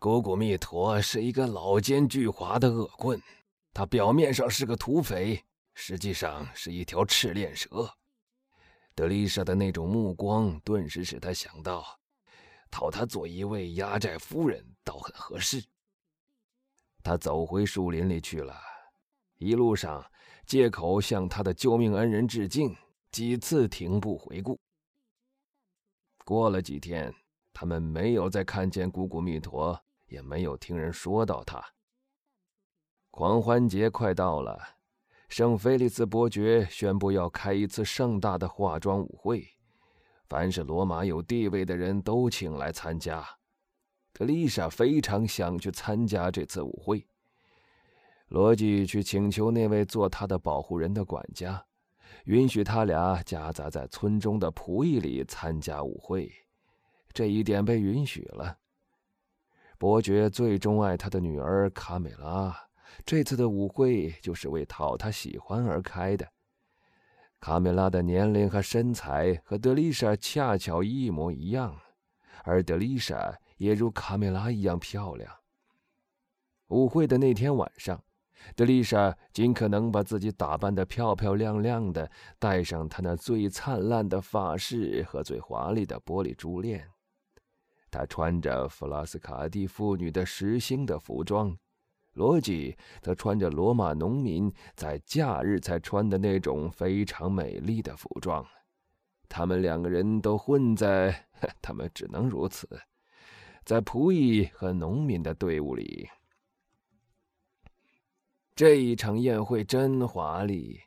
古古密陀是一个老奸巨猾的恶棍，他表面上是个土匪，实际上是一条赤练蛇。德丽莎的那种目光，顿时使他想到，讨她做一位压寨夫人，倒很合适。他走回树林里去了，一路上借口向他的救命恩人致敬，几次停步回顾。过了几天，他们没有再看见古古密陀，也没有听人说到他。狂欢节快到了。圣菲利斯伯爵宣布要开一次盛大的化妆舞会，凡是罗马有地位的人都请来参加。特丽莎非常想去参加这次舞会。罗辑去请求那位做他的保护人的管家，允许他俩夹杂在村中的仆役里参加舞会。这一点被允许了。伯爵最钟爱他的女儿卡美拉。这次的舞会就是为讨他喜欢而开的。卡梅拉的年龄和身材和德丽莎恰巧一模一样，而德丽莎也如卡梅拉一样漂亮。舞会的那天晚上，德丽莎尽可能把自己打扮得漂漂亮亮的，戴上她那最灿烂的发饰和最华丽的玻璃珠链。她穿着弗拉斯卡蒂妇女的实心的服装。罗辑则穿着罗马农民在假日才穿的那种非常美丽的服装，他们两个人都混在，他们只能如此，在仆役和农民的队伍里。这一场宴会真华丽，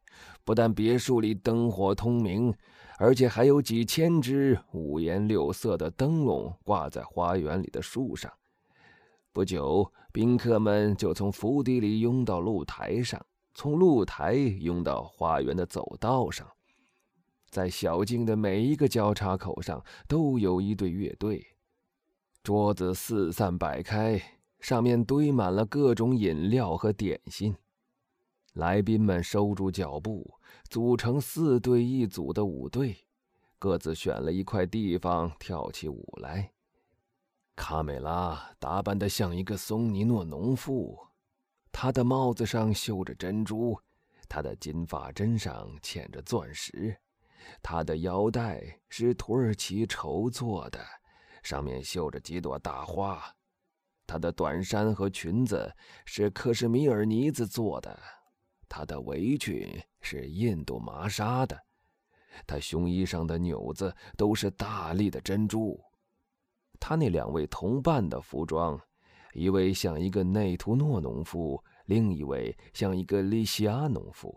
不但别墅里灯火通明，而且还有几千只五颜六色的灯笼挂在花园里的树上。不久，宾客们就从府邸里拥到露台上，从露台拥到花园的走道上。在小径的每一个交叉口上，都有一队乐队。桌子四散摆开，上面堆满了各种饮料和点心。来宾们收住脚步，组成四队一组的舞队，各自选了一块地方跳起舞来。卡美拉打扮得像一个松尼诺农妇，她的帽子上绣着珍珠，她的金发针上嵌着钻石，她的腰带是土耳其绸做的，上面绣着几朵大花，她的短衫和裙子是克什米尔呢子做的，他的围裙是印度麻纱的，他胸衣上的纽子都是大粒的珍珠。他那两位同伴的服装，一位像一个内图诺农夫，另一位像一个利西亚农夫。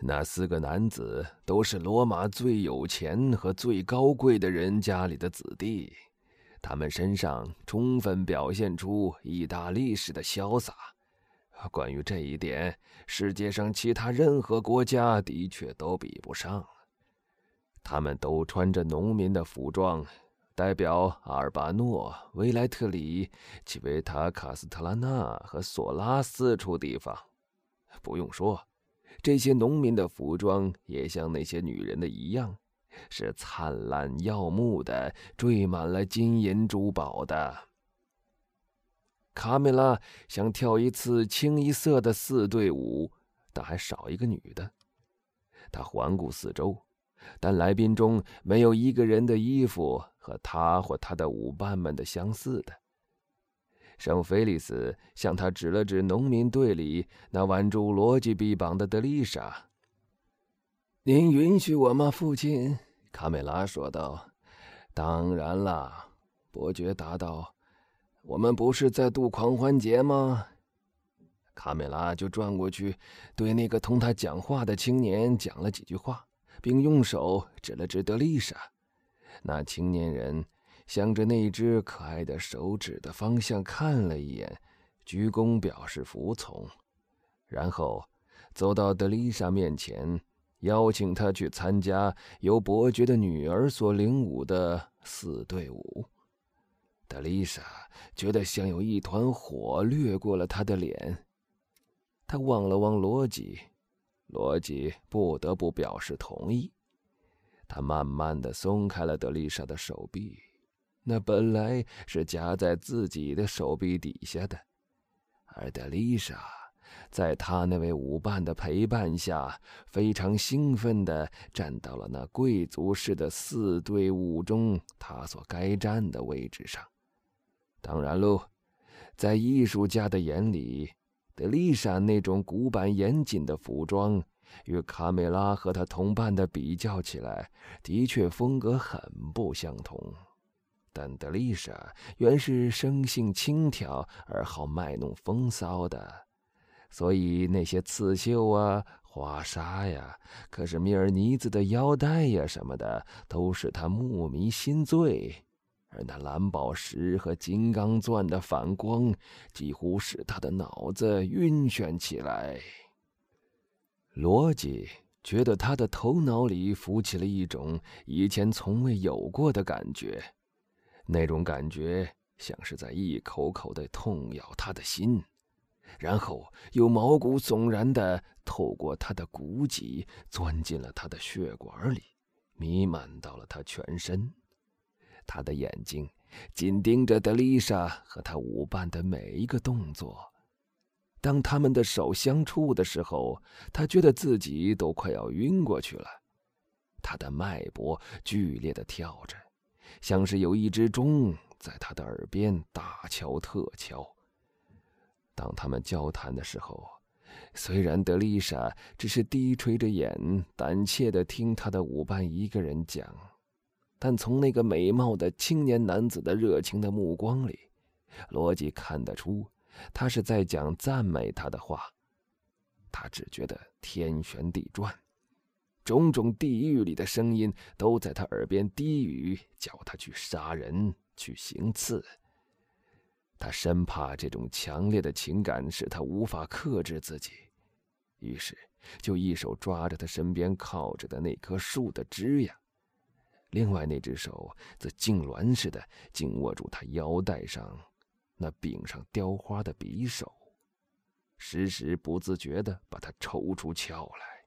那四个男子都是罗马最有钱和最高贵的人家里的子弟，他们身上充分表现出意大利式的潇洒。关于这一点，世界上其他任何国家的确都比不上。他们都穿着农民的服装。代表阿尔巴诺、维莱特里、奇维塔、卡斯特拉纳和索拉四处地方。不用说，这些农民的服装也像那些女人的一样，是灿烂耀目的，缀满了金银珠宝的。卡梅拉想跳一次清一色的四对舞，但还少一个女的。她环顾四周。但来宾中没有一个人的衣服和他或他的舞伴们的相似的。圣菲利斯向他指了指农民队里那挽住罗辑臂膀的德丽莎。“您允许我吗，父亲？”卡梅拉说道。“当然了。”伯爵答道。“我们不是在度狂欢节吗？”卡梅拉就转过去，对那个同他讲话的青年讲了几句话。并用手指了指德丽莎，那青年人向着那只可爱的手指的方向看了一眼，鞠躬表示服从，然后走到德丽莎面前，邀请她去参加由伯爵的女儿所领舞的四对舞。德丽莎觉得像有一团火掠过了她的脸，她望了望罗辑。罗辑不得不表示同意。他慢慢的松开了德丽莎的手臂，那本来是夹在自己的手臂底下的，而德丽莎在他那位舞伴的陪伴下，非常兴奋的站到了那贵族式的四队伍中他所该站的位置上。当然喽，在艺术家的眼里，德丽莎那种古板严谨的服装。与卡梅拉和她同伴的比较起来，的确风格很不相同。但德丽莎原是生性轻佻而好卖弄风骚的，所以那些刺绣啊、花纱呀、可是米尔尼子的腰带呀什么的，都使他目迷心醉。而那蓝宝石和金刚钻的反光，几乎使他的脑子晕眩起来。罗辑觉得他的头脑里浮起了一种以前从未有过的感觉，那种感觉像是在一口口的痛咬他的心，然后又毛骨悚然的透过他的骨脊钻进了他的血管里，弥漫到了他全身。他的眼睛紧盯着德丽莎和他舞伴的每一个动作。当他们的手相触的时候，他觉得自己都快要晕过去了。他的脉搏剧烈的跳着，像是有一只钟在他的耳边大敲特敲。当他们交谈的时候，虽然德丽莎只是低垂着眼，胆怯的听他的舞伴一个人讲，但从那个美貌的青年男子的热情的目光里，罗辑看得出。他是在讲赞美他的话，他只觉得天旋地转，种种地狱里的声音都在他耳边低语，叫他去杀人，去行刺。他生怕这种强烈的情感使他无法克制自己，于是就一手抓着他身边靠着的那棵树的枝桠，另外那只手则痉挛似的紧握住他腰带上。那柄上雕花的匕首，时时不自觉地把他抽出鞘来。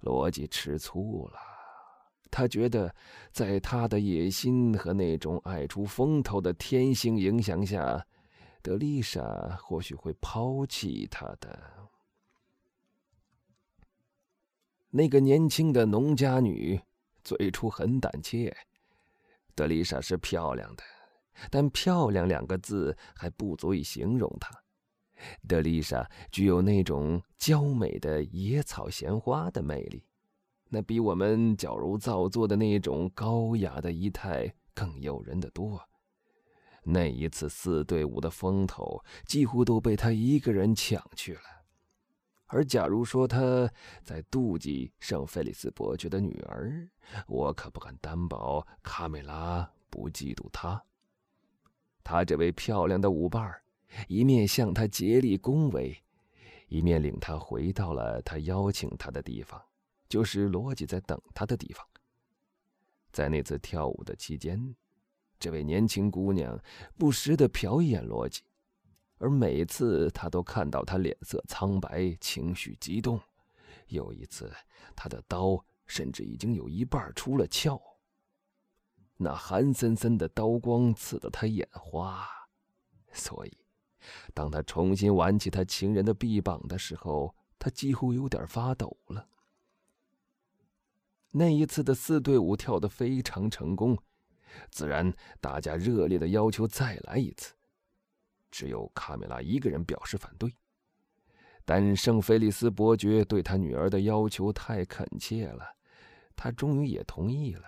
罗辑吃醋了，他觉得，在他的野心和那种爱出风头的天性影响下，德丽莎或许会抛弃他的。那个年轻的农家女最初很胆怯，德丽莎是漂亮的。但“漂亮”两个字还不足以形容她。德丽莎具有那种娇美的野草闲花的魅力，那比我们矫揉造作的那种高雅的仪态更诱人的多。那一次四队伍的风头几乎都被他一个人抢去了。而假如说他在妒忌圣菲利斯伯爵的女儿，我可不敢担保卡梅拉不嫉妒他。他这位漂亮的舞伴儿，一面向他竭力恭维，一面领他回到了他邀请他的地方，就是罗辑在等他的地方。在那次跳舞的期间，这位年轻姑娘不时的瞟一眼罗辑，而每次他都看到他脸色苍白，情绪激动。有一次，他的刀甚至已经有一半出了鞘。那寒森森的刀光刺得他眼花，所以，当他重新挽起他情人的臂膀的时候，他几乎有点发抖了。那一次的四对舞跳得非常成功，自然大家热烈的要求再来一次。只有卡梅拉一个人表示反对，但圣菲利斯伯爵对他女儿的要求太恳切了，他终于也同意了。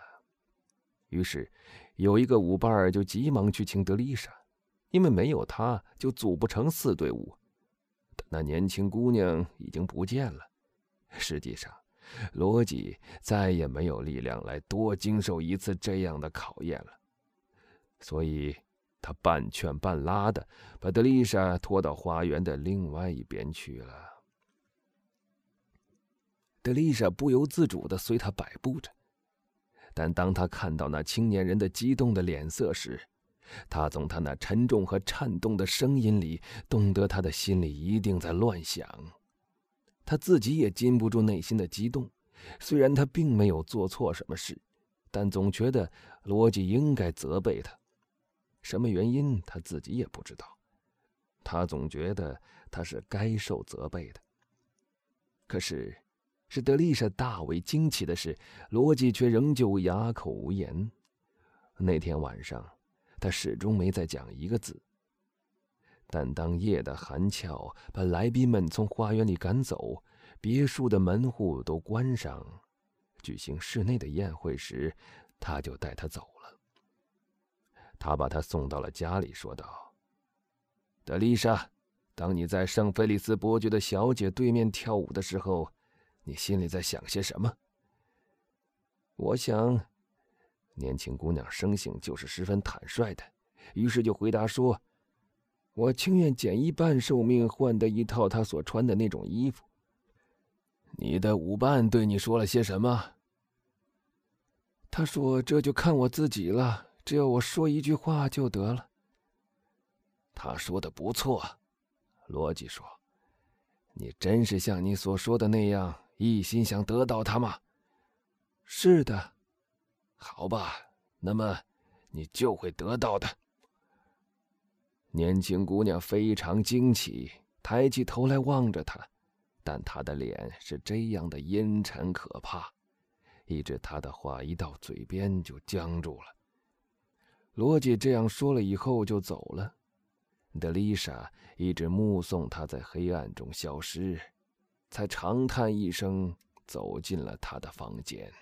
于是，有一个舞伴就急忙去请德丽莎，因为没有她就组不成四队伍。但那年轻姑娘已经不见了。实际上，罗辑再也没有力量来多经受一次这样的考验了，所以他半劝半拉的把德丽莎拖到花园的另外一边去了。德丽莎不由自主的随他摆布着。但当他看到那青年人的激动的脸色时，他从他那沉重和颤动的声音里，懂得他的心里一定在乱想。他自己也禁不住内心的激动，虽然他并没有做错什么事，但总觉得罗辑应该责备他。什么原因，他自己也不知道。他总觉得他是该受责备的。可是，使德丽莎大为惊奇的是，罗辑却仍旧哑口无言。那天晚上，他始终没再讲一个字。但当夜的寒峭把来宾们从花园里赶走，别墅的门户都关上，举行室内的宴会时，他就带他走。他把他送到了家里，说道：“德丽莎，当你在圣菲利斯伯爵的小姐对面跳舞的时候，你心里在想些什么？”我想，年轻姑娘生性就是十分坦率的，于是就回答说。我情愿减一半寿命换得一套她所穿的那种衣服。你的舞伴对你说了些什么？他说：“这就看我自己了，只要我说一句话就得了。”他说的不错，罗辑说：“你真是像你所说的那样一心想得到他吗？”是的。好吧，那么你就会得到的。年轻姑娘非常惊奇，抬起头来望着他，但她的脸是这样的阴沉可怕，以致她的话一到嘴边就僵住了。罗姐这样说了以后就走了，德丽莎一直目送他在黑暗中消失，才长叹一声，走进了他的房间。